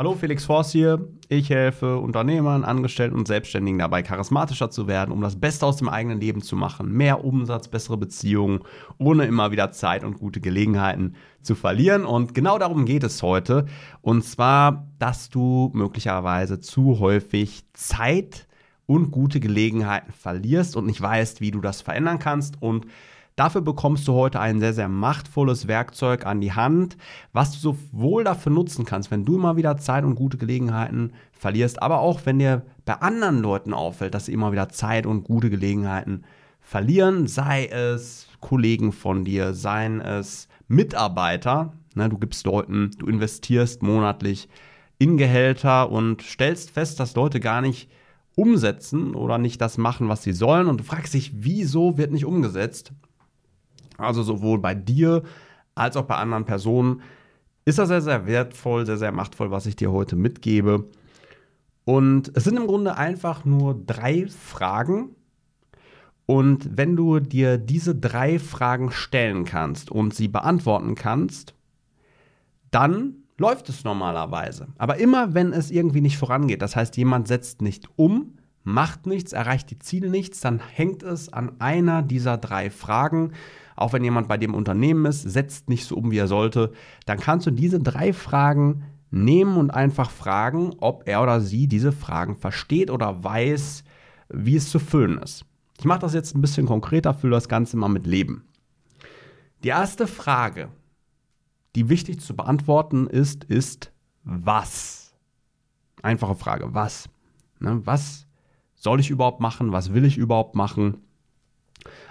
Hallo, Felix Forst hier. Ich helfe Unternehmern, Angestellten und Selbstständigen dabei, charismatischer zu werden, um das Beste aus dem eigenen Leben zu machen. Mehr Umsatz, bessere Beziehungen, ohne immer wieder Zeit und gute Gelegenheiten zu verlieren. Und genau darum geht es heute. Und zwar, dass du möglicherweise zu häufig Zeit und gute Gelegenheiten verlierst und nicht weißt, wie du das verändern kannst. Und Dafür bekommst du heute ein sehr, sehr machtvolles Werkzeug an die Hand, was du sowohl dafür nutzen kannst, wenn du immer wieder Zeit und gute Gelegenheiten verlierst, aber auch wenn dir bei anderen Leuten auffällt, dass sie immer wieder Zeit und gute Gelegenheiten verlieren, sei es Kollegen von dir, seien es Mitarbeiter. Ne, du gibst Leuten, du investierst monatlich in Gehälter und stellst fest, dass Leute gar nicht umsetzen oder nicht das machen, was sie sollen. Und du fragst dich, wieso wird nicht umgesetzt? Also sowohl bei dir als auch bei anderen Personen ist das sehr, sehr wertvoll, sehr, sehr machtvoll, was ich dir heute mitgebe. Und es sind im Grunde einfach nur drei Fragen. Und wenn du dir diese drei Fragen stellen kannst und sie beantworten kannst, dann läuft es normalerweise. Aber immer wenn es irgendwie nicht vorangeht, das heißt, jemand setzt nicht um, macht nichts, erreicht die Ziele nichts, dann hängt es an einer dieser drei Fragen auch wenn jemand bei dem Unternehmen ist, setzt nicht so um, wie er sollte, dann kannst du diese drei Fragen nehmen und einfach fragen, ob er oder sie diese Fragen versteht oder weiß, wie es zu füllen ist. Ich mache das jetzt ein bisschen konkreter, fülle das Ganze mal mit Leben. Die erste Frage, die wichtig zu beantworten ist, ist was? Einfache Frage, was? Ne, was soll ich überhaupt machen? Was will ich überhaupt machen?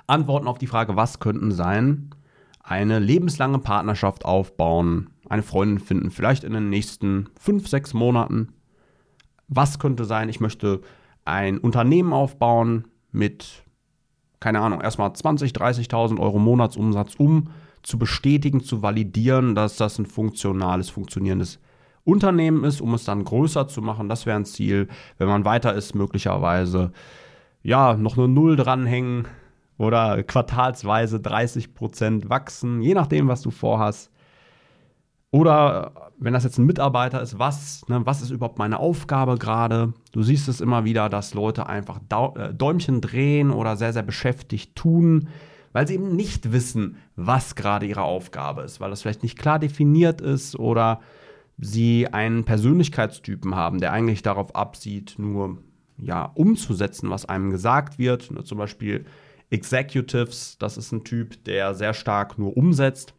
Antworten auf die Frage, was könnten sein? Eine lebenslange Partnerschaft aufbauen, eine Freundin finden, vielleicht in den nächsten fünf, sechs Monaten. Was könnte sein? Ich möchte ein Unternehmen aufbauen mit, keine Ahnung, erstmal 20.000, 30.000 Euro Monatsumsatz, um zu bestätigen, zu validieren, dass das ein funktionales, funktionierendes Unternehmen ist, um es dann größer zu machen. Das wäre ein Ziel. Wenn man weiter ist, möglicherweise ja noch eine Null dranhängen, oder quartalsweise 30 Prozent wachsen, je nachdem, was du vorhast. Oder wenn das jetzt ein Mitarbeiter ist, was, ne, was ist überhaupt meine Aufgabe gerade? Du siehst es immer wieder, dass Leute einfach äh, Däumchen drehen oder sehr, sehr beschäftigt tun, weil sie eben nicht wissen, was gerade ihre Aufgabe ist, weil das vielleicht nicht klar definiert ist oder sie einen Persönlichkeitstypen haben, der eigentlich darauf absieht, nur ja, umzusetzen, was einem gesagt wird. Ne, zum Beispiel Executives, das ist ein Typ, der sehr stark nur umsetzt.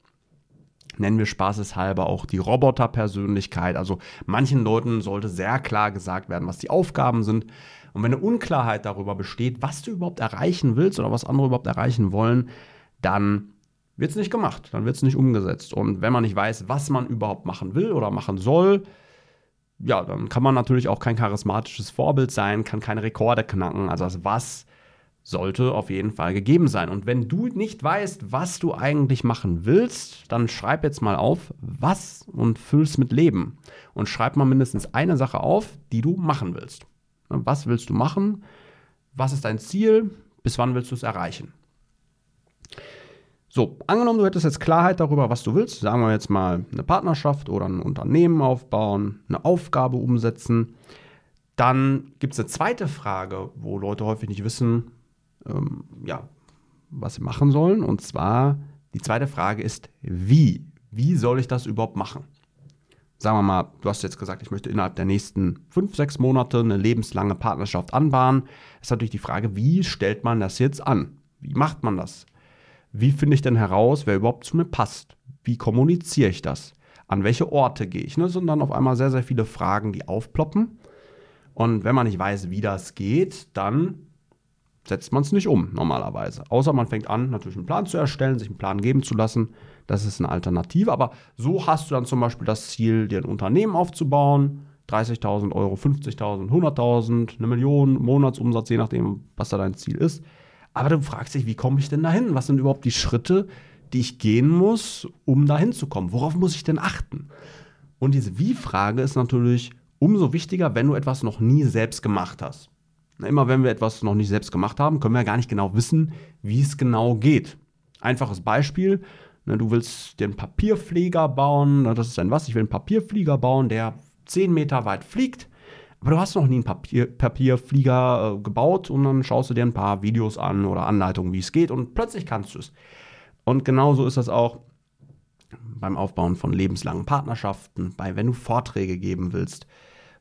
Nennen wir spaßeshalber auch die Roboterpersönlichkeit. Also manchen Leuten sollte sehr klar gesagt werden, was die Aufgaben sind. Und wenn eine Unklarheit darüber besteht, was du überhaupt erreichen willst oder was andere überhaupt erreichen wollen, dann wird es nicht gemacht, dann wird es nicht umgesetzt. Und wenn man nicht weiß, was man überhaupt machen will oder machen soll, ja, dann kann man natürlich auch kein charismatisches Vorbild sein, kann keine Rekorde knacken. Also das Was sollte auf jeden Fall gegeben sein. Und wenn du nicht weißt, was du eigentlich machen willst, dann schreib jetzt mal auf, was und füll's mit Leben. Und schreib mal mindestens eine Sache auf, die du machen willst. Was willst du machen? Was ist dein Ziel? Bis wann willst du es erreichen? So, angenommen, du hättest jetzt Klarheit darüber, was du willst, sagen wir jetzt mal eine Partnerschaft oder ein Unternehmen aufbauen, eine Aufgabe umsetzen, dann gibt es eine zweite Frage, wo Leute häufig nicht wissen, ähm, ja, was sie machen sollen. Und zwar die zweite Frage ist, wie? Wie soll ich das überhaupt machen? Sagen wir mal, du hast jetzt gesagt, ich möchte innerhalb der nächsten fünf, sechs Monate eine lebenslange Partnerschaft anbahnen. Ist natürlich die Frage, wie stellt man das jetzt an? Wie macht man das? Wie finde ich denn heraus, wer überhaupt zu mir passt? Wie kommuniziere ich das? An welche Orte gehe ich? Ne? Das sind dann auf einmal sehr, sehr viele Fragen, die aufploppen. Und wenn man nicht weiß, wie das geht, dann setzt man es nicht um normalerweise. Außer man fängt an, natürlich einen Plan zu erstellen, sich einen Plan geben zu lassen. Das ist eine Alternative. Aber so hast du dann zum Beispiel das Ziel, dir ein Unternehmen aufzubauen. 30.000 Euro, 50.000, 100.000, eine Million Monatsumsatz, je nachdem, was da dein Ziel ist. Aber du fragst dich, wie komme ich denn dahin? Was sind überhaupt die Schritte, die ich gehen muss, um dahin zu kommen? Worauf muss ich denn achten? Und diese Wie-Frage ist natürlich umso wichtiger, wenn du etwas noch nie selbst gemacht hast. Immer wenn wir etwas noch nicht selbst gemacht haben, können wir gar nicht genau wissen, wie es genau geht. Einfaches Beispiel, ne, du willst einen Papierflieger bauen, das ist ein was, ich will einen Papierflieger bauen, der 10 Meter weit fliegt, aber du hast noch nie einen Papier, Papierflieger äh, gebaut und dann schaust du dir ein paar Videos an oder Anleitungen, wie es geht und plötzlich kannst du es. Und genauso ist das auch beim Aufbauen von lebenslangen Partnerschaften, bei wenn du Vorträge geben willst,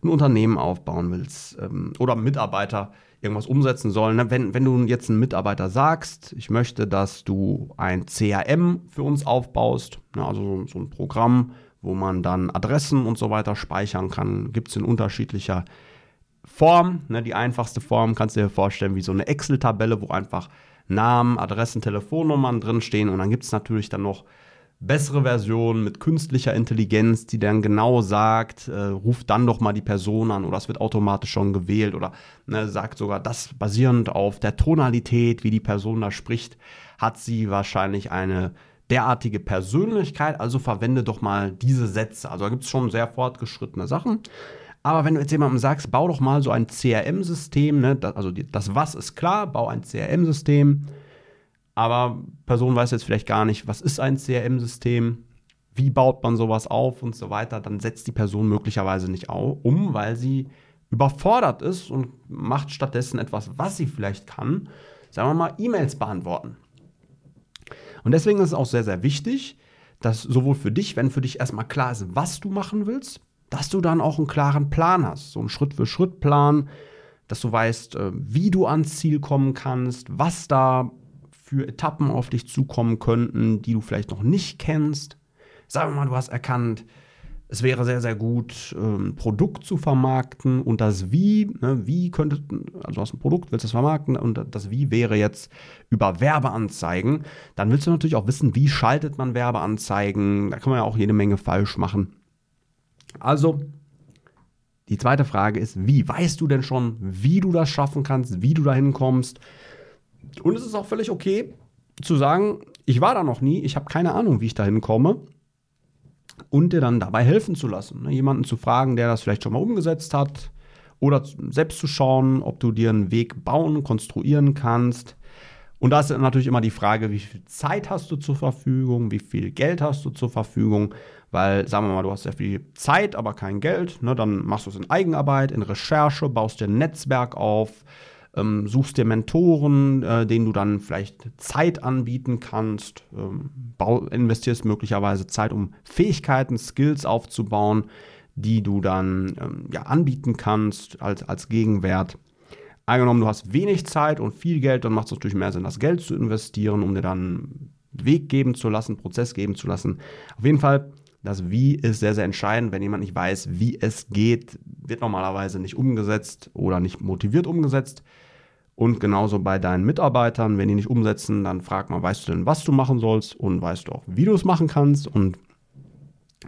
ein Unternehmen aufbauen willst ähm, oder Mitarbeiter irgendwas umsetzen sollen. Wenn, wenn du jetzt einen Mitarbeiter sagst, ich möchte, dass du ein CRM für uns aufbaust, also so, ein Programm, wo man dann Adressen und so weiter speichern kann, gibt es in unterschiedlicher Form. Die einfachste Form kannst du dir vorstellen wie so eine Excel-Tabelle, wo einfach Namen, Adressen, Telefonnummern drinstehen und dann gibt es natürlich dann noch bessere Version mit künstlicher Intelligenz, die dann genau sagt, äh, ruft dann doch mal die Person an oder es wird automatisch schon gewählt oder ne, sagt sogar, das basierend auf der Tonalität, wie die Person da spricht, hat sie wahrscheinlich eine derartige Persönlichkeit, also verwende doch mal diese Sätze. Also da gibt es schon sehr fortgeschrittene Sachen. Aber wenn du jetzt jemandem sagst, bau doch mal so ein CRM-System, ne, also das Was ist klar, bau ein CRM-System, aber Person weiß jetzt vielleicht gar nicht, was ist ein CRM-System, wie baut man sowas auf und so weiter, dann setzt die Person möglicherweise nicht um, weil sie überfordert ist und macht stattdessen etwas, was sie vielleicht kann, sagen wir mal, E-Mails beantworten. Und deswegen ist es auch sehr, sehr wichtig, dass sowohl für dich, wenn für dich erstmal klar ist, was du machen willst, dass du dann auch einen klaren Plan hast, so einen Schritt-für-Schritt-Plan, dass du weißt, äh, wie du ans Ziel kommen kannst, was da für Etappen auf dich zukommen könnten, die du vielleicht noch nicht kennst. Sagen wir mal, du hast erkannt, es wäre sehr, sehr gut, ein ähm, Produkt zu vermarkten und das Wie, ne, wie könnte, also du hast ein Produkt, willst es vermarkten und das Wie wäre jetzt über Werbeanzeigen. Dann willst du natürlich auch wissen, wie schaltet man Werbeanzeigen. Da kann man ja auch jede Menge falsch machen. Also, die zweite Frage ist, wie? Weißt du denn schon, wie du das schaffen kannst, wie du dahin kommst? Und es ist auch völlig okay zu sagen, ich war da noch nie, ich habe keine Ahnung, wie ich dahin komme. Und dir dann dabei helfen zu lassen. Ne? Jemanden zu fragen, der das vielleicht schon mal umgesetzt hat. Oder selbst zu schauen, ob du dir einen Weg bauen, konstruieren kannst. Und da ist natürlich immer die Frage, wie viel Zeit hast du zur Verfügung, wie viel Geld hast du zur Verfügung. Weil, sagen wir mal, du hast sehr viel Zeit, aber kein Geld. Ne? Dann machst du es in Eigenarbeit, in Recherche, baust dir ein Netzwerk auf, ähm, suchst dir Mentoren, äh, denen du dann vielleicht Zeit anbieten kannst, ähm, investierst möglicherweise Zeit, um Fähigkeiten, Skills aufzubauen, die du dann ähm, ja, anbieten kannst als, als Gegenwert. Angenommen, du hast wenig Zeit und viel Geld, dann macht es natürlich mehr Sinn, das Geld zu investieren, um dir dann Weg geben zu lassen, Prozess geben zu lassen. Auf jeden Fall, das Wie ist sehr, sehr entscheidend. Wenn jemand nicht weiß, wie es geht, wird normalerweise nicht umgesetzt oder nicht motiviert umgesetzt. Und genauso bei deinen Mitarbeitern, wenn die nicht umsetzen, dann frag mal, weißt du denn, was du machen sollst und weißt du auch, wie du es machen kannst. Und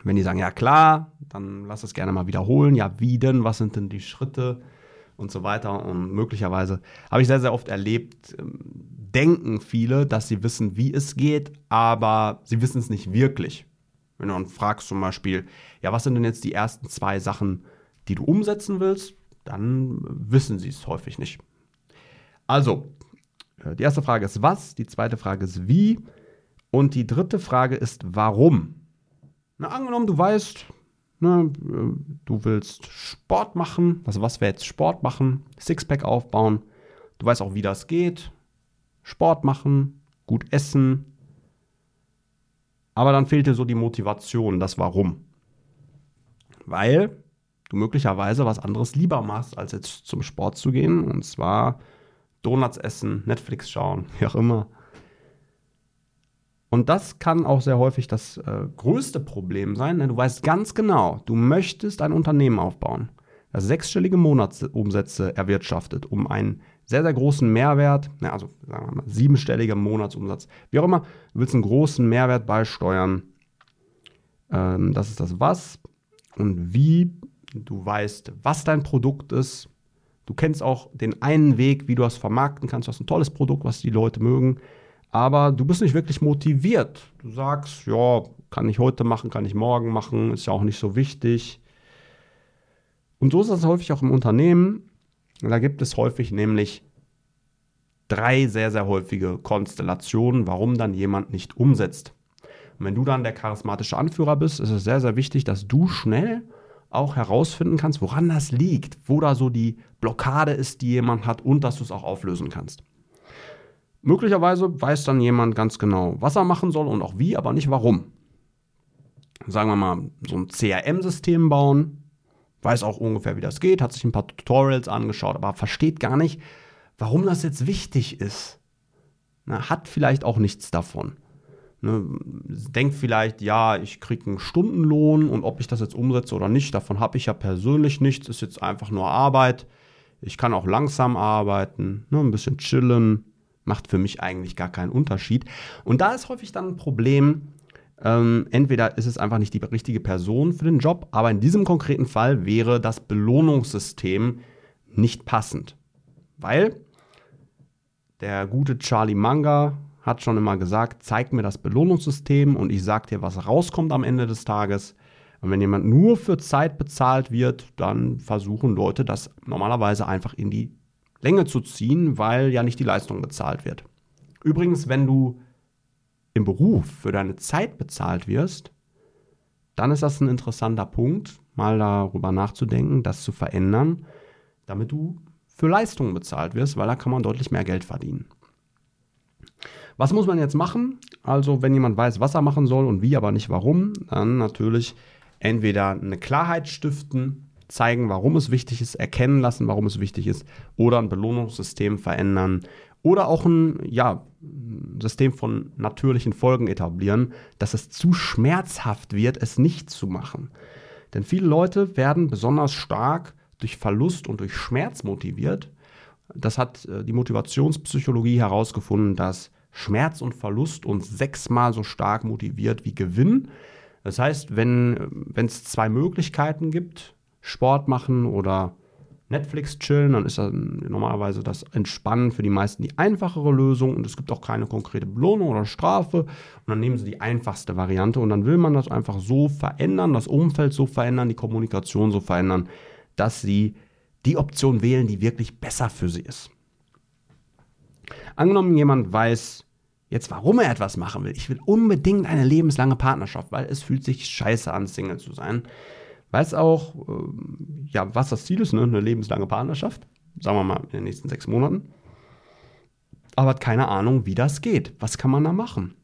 wenn die sagen, ja klar, dann lass es gerne mal wiederholen. Ja, wie denn? Was sind denn die Schritte? Und so weiter. Und möglicherweise habe ich sehr, sehr oft erlebt, ähm, denken viele, dass sie wissen, wie es geht, aber sie wissen es nicht wirklich. Wenn du dann fragst zum Beispiel, ja, was sind denn jetzt die ersten zwei Sachen, die du umsetzen willst, dann wissen sie es häufig nicht. Also, äh, die erste Frage ist was, die zweite Frage ist wie und die dritte Frage ist warum. Na, angenommen, du weißt, ne, äh, du willst Sport machen, also was wäre jetzt Sport machen, Sixpack aufbauen, du weißt auch, wie das geht, Sport machen, gut essen, aber dann fehlt dir so die Motivation, das Warum. Weil du möglicherweise was anderes lieber machst, als jetzt zum Sport zu gehen. Und zwar Donuts essen, Netflix schauen, wie auch immer. Und das kann auch sehr häufig das äh, größte Problem sein. Denn du weißt ganz genau, du möchtest ein Unternehmen aufbauen, das sechsstellige Monatsumsätze erwirtschaftet, um einen sehr, sehr großen Mehrwert, also sagen wir mal siebenstelliger Monatsumsatz, wie auch immer, du willst einen großen Mehrwert beisteuern. Ähm, das ist das Was und wie. Du weißt, was dein Produkt ist, Du kennst auch den einen Weg, wie du das vermarkten kannst. Du hast ein tolles Produkt, was die Leute mögen. Aber du bist nicht wirklich motiviert. Du sagst, ja, kann ich heute machen, kann ich morgen machen, ist ja auch nicht so wichtig. Und so ist das häufig auch im Unternehmen. Da gibt es häufig nämlich drei sehr, sehr häufige Konstellationen, warum dann jemand nicht umsetzt. Und wenn du dann der charismatische Anführer bist, ist es sehr, sehr wichtig, dass du schnell auch herausfinden kannst, woran das liegt, wo da so die Blockade ist, die jemand hat und dass du es auch auflösen kannst. Möglicherweise weiß dann jemand ganz genau, was er machen soll und auch wie, aber nicht warum. Sagen wir mal, so ein CRM-System bauen, weiß auch ungefähr, wie das geht, hat sich ein paar Tutorials angeschaut, aber versteht gar nicht, warum das jetzt wichtig ist. Na, hat vielleicht auch nichts davon. Ne, denkt vielleicht, ja, ich kriege einen Stundenlohn und ob ich das jetzt umsetze oder nicht, davon habe ich ja persönlich nichts, ist jetzt einfach nur Arbeit. Ich kann auch langsam arbeiten, ne, ein bisschen chillen, macht für mich eigentlich gar keinen Unterschied. Und da ist häufig dann ein Problem, ähm, entweder ist es einfach nicht die richtige Person für den Job, aber in diesem konkreten Fall wäre das Belohnungssystem nicht passend. Weil der gute Charlie Manga hat schon immer gesagt, zeig mir das Belohnungssystem und ich sag dir, was rauskommt am Ende des Tages. Und wenn jemand nur für Zeit bezahlt wird, dann versuchen Leute das normalerweise einfach in die Länge zu ziehen, weil ja nicht die Leistung bezahlt wird. Übrigens, wenn du im Beruf für deine Zeit bezahlt wirst, dann ist das ein interessanter Punkt, mal darüber nachzudenken, das zu verändern, damit du für Leistungen bezahlt wirst, weil da kann man deutlich mehr Geld verdienen. Was muss man jetzt machen? Also, wenn jemand weiß, was er machen soll und wie, aber nicht warum, dann natürlich entweder eine Klarheit stiften, zeigen, warum es wichtig ist, erkennen lassen, warum es wichtig ist, oder ein Belohnungssystem verändern oder auch ein ja, System von natürlichen Folgen etablieren, dass es zu schmerzhaft wird, es nicht zu machen. Denn viele Leute werden besonders stark durch Verlust und durch Schmerz motiviert. Das hat äh, die Motivationspsychologie herausgefunden, dass Schmerz und Verlust uns sechsmal so stark motiviert wie Gewinn. Das heißt, wenn es zwei Möglichkeiten gibt, Sport machen oder Netflix chillen, dann ist das normalerweise das Entspannen für die meisten die einfachere Lösung und es gibt auch keine konkrete Belohnung oder Strafe und dann nehmen sie die einfachste Variante und dann will man das einfach so verändern, das Umfeld so verändern, die Kommunikation so verändern, dass sie die Option wählen, die wirklich besser für sie ist. Angenommen, jemand weiß jetzt, warum er etwas machen will. Ich will unbedingt eine lebenslange Partnerschaft, weil es fühlt sich scheiße an, Single zu sein. Weiß auch, äh, ja, was das Ziel ist, ne? eine lebenslange Partnerschaft. Sagen wir mal in den nächsten sechs Monaten. Aber hat keine Ahnung, wie das geht. Was kann man da machen?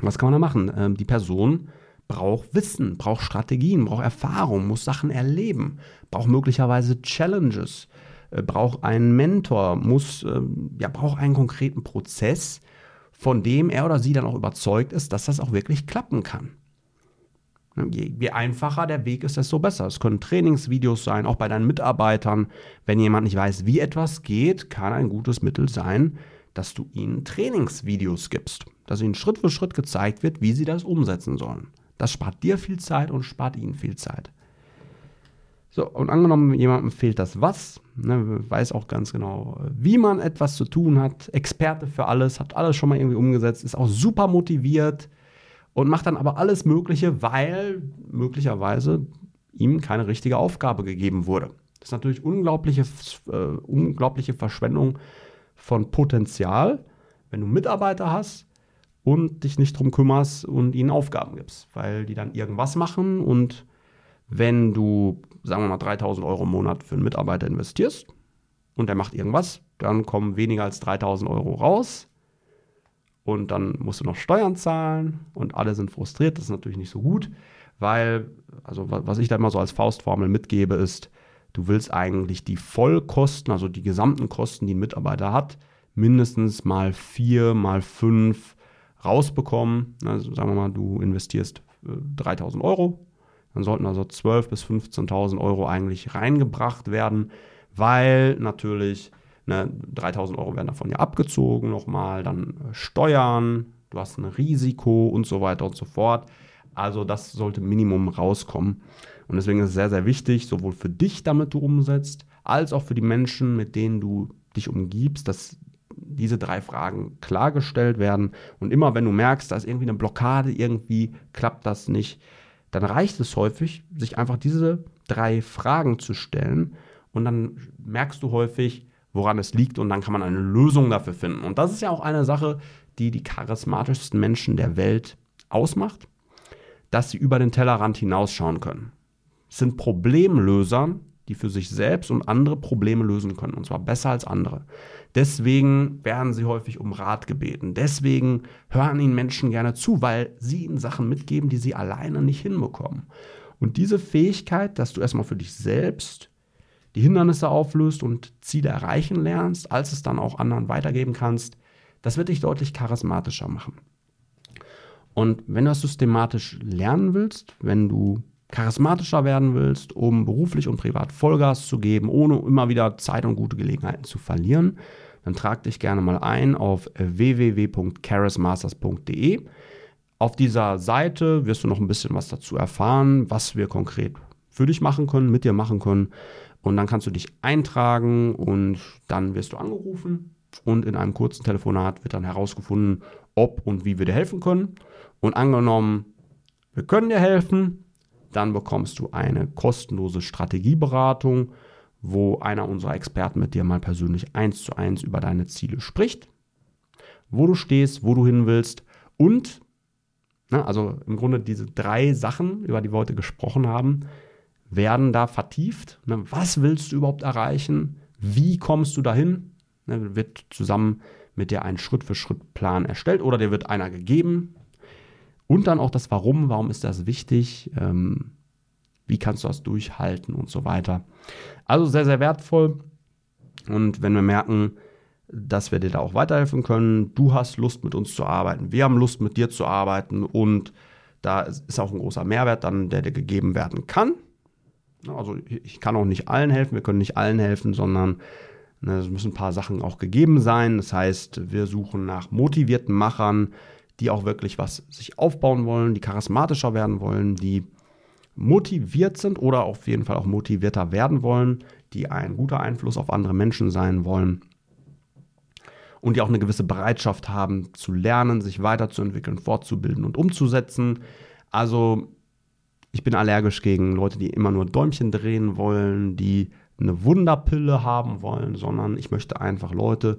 Was kann man da machen? Ähm, die Person braucht Wissen, braucht Strategien, braucht Erfahrung, muss Sachen erleben, braucht möglicherweise Challenges, äh, braucht einen Mentor, muss, äh, ja, braucht einen konkreten Prozess, von dem er oder sie dann auch überzeugt ist, dass das auch wirklich klappen kann. Je, je, einfacher der Weg ist, desto besser. Es können Trainingsvideos sein, auch bei deinen Mitarbeitern. Wenn jemand nicht weiß, wie etwas geht, kann ein gutes Mittel sein, dass du ihnen Trainingsvideos gibst, dass ihnen Schritt für Schritt gezeigt wird, wie sie das umsetzen sollen. Das spart dir viel Zeit und spart ihnen viel Zeit. So, und angenommen, jemandem fehlt das Was, ne, weiß auch ganz genau, wie man etwas zu tun hat, Experte für alles, hat alles schon mal irgendwie umgesetzt, ist auch super motiviert, und macht dann aber alles Mögliche, weil möglicherweise ihm keine richtige Aufgabe gegeben wurde. Das ist natürlich unglaubliche, äh, unglaubliche Verschwendung von Potenzial, wenn du Mitarbeiter hast und dich nicht drum kümmerst und ihnen Aufgaben gibst, weil die dann irgendwas machen und wenn du, sagen wir mal, 3000 Euro im Monat für einen Mitarbeiter investierst und der macht irgendwas, dann kommen weniger als 3000 Euro raus und dann musst du noch Steuern zahlen und alle sind frustriert. Das ist natürlich nicht so gut, weil, also was ich da immer so als Faustformel mitgebe, ist, du willst eigentlich die Vollkosten, also die gesamten Kosten, die ein Mitarbeiter hat, mindestens mal vier, mal fünf rausbekommen. Also sagen wir mal, du investierst 3000 äh, Euro, dann sollten also 12.000 bis 15.000 Euro eigentlich reingebracht werden, weil natürlich Ne, 3000 Euro werden davon ja abgezogen nochmal, dann äh, Steuern, du hast ein Risiko und so weiter und so fort. Also das sollte Minimum rauskommen. Und deswegen ist es sehr, sehr wichtig, sowohl für dich, damit du umsetzt, als auch für die Menschen, mit denen du dich umgibst, dass diese drei Fragen klargestellt werden. Und immer wenn du merkst, da ist irgendwie eine Blockade, irgendwie klappt das nicht, dann reicht es häufig, sich einfach diese drei Fragen zu stellen. Und dann merkst du häufig, woran es liegt und dann kann man eine Lösung dafür finden. Und das ist ja auch eine Sache, die die charismatischsten Menschen der Welt ausmacht, dass sie über den Tellerrand hinausschauen können. sind Problemlöser, die für sich selbst und andere Probleme lösen können, und zwar besser als andere. Deswegen werden sie häufig um Rat gebeten. Deswegen hören ihnen Menschen gerne zu, weil sie ihnen Sachen mitgeben, die sie alleine nicht hinbekommen. Und diese Fähigkeit, dass du erstmal für dich selbst die Hindernisse auflöst und Ziele erreichen lernst, als es dann auch anderen weitergeben kannst, das wird dich deutlich charismatischer machen. Und wenn du das systematisch lernen willst, wenn du charismatischer werden willst, um beruflich und privat Vollgas zu geben, ohne immer wieder Zeit und gute Gelegenheiten zu verlieren, dann trag dich gerne mal ein auf www.charismasters.de. Auf dieser Seite wirst du noch ein bisschen was dazu erfahren, was wir konkret für dich machen können, mit dir machen können. Und dann kannst du dich eintragen und dann wirst du angerufen und in einem kurzen Telefonat wird dann herausgefunden, ob und wie wir dir helfen können. Und angenommen, wir können dir helfen, dann bekommst du eine kostenlose Strategieberatung, wo einer unserer Experten mit dir mal persönlich eins zu eins über deine Ziele spricht, wo du stehst, wo du hin willst und, na, ne, also im Grunde diese drei Sachen, über die wir heute gesprochen haben, werden da vertieft. Ne, was willst du überhaupt erreichen? Wie kommst du dahin? Ne, wird zusammen mit dir ein Schritt-für-Schritt-Plan erstellt oder dir wird einer gegeben. Und dann auch das Warum, warum ist das wichtig? Ähm, wie kannst du das durchhalten und so weiter. Also sehr, sehr wertvoll. Und wenn wir merken, dass wir dir da auch weiterhelfen können, du hast Lust mit uns zu arbeiten, wir haben Lust mit dir zu arbeiten und da ist auch ein großer Mehrwert dann, der dir gegeben werden kann. Also ich kann auch nicht allen helfen, wir können nicht allen helfen, sondern ne, es müssen ein paar Sachen auch gegeben sein. Das heißt, wir suchen nach motivierten Machern, die auch wirklich was sich aufbauen wollen, die charismatischer werden wollen, die motiviert sind oder auf jeden Fall auch motivierter werden wollen, die ein guter Einfluss auf andere Menschen sein wollen und die auch eine gewisse Bereitschaft haben zu lernen, sich weiterzuentwickeln, fortzubilden und umzusetzen. Also ich bin allergisch gegen Leute, die immer nur Däumchen drehen wollen, die eine Wunderpille haben wollen, sondern ich möchte einfach Leute,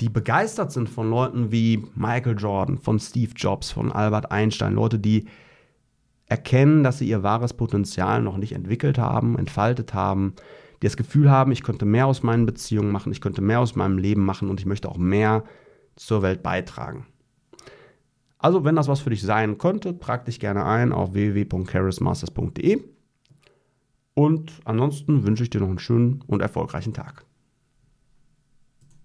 die begeistert sind von Leuten wie Michael Jordan, von Steve Jobs, von Albert Einstein, Leute, die erkennen, dass sie ihr wahres Potenzial noch nicht entwickelt haben, entfaltet haben, die das Gefühl haben, ich könnte mehr aus meinen Beziehungen machen, ich könnte mehr aus meinem Leben machen und ich möchte auch mehr zur Welt beitragen. Also, wenn das was für dich sein könnte, trag dich gerne ein auf www.charismasters.de. Und ansonsten wünsche ich dir noch einen schönen und erfolgreichen Tag.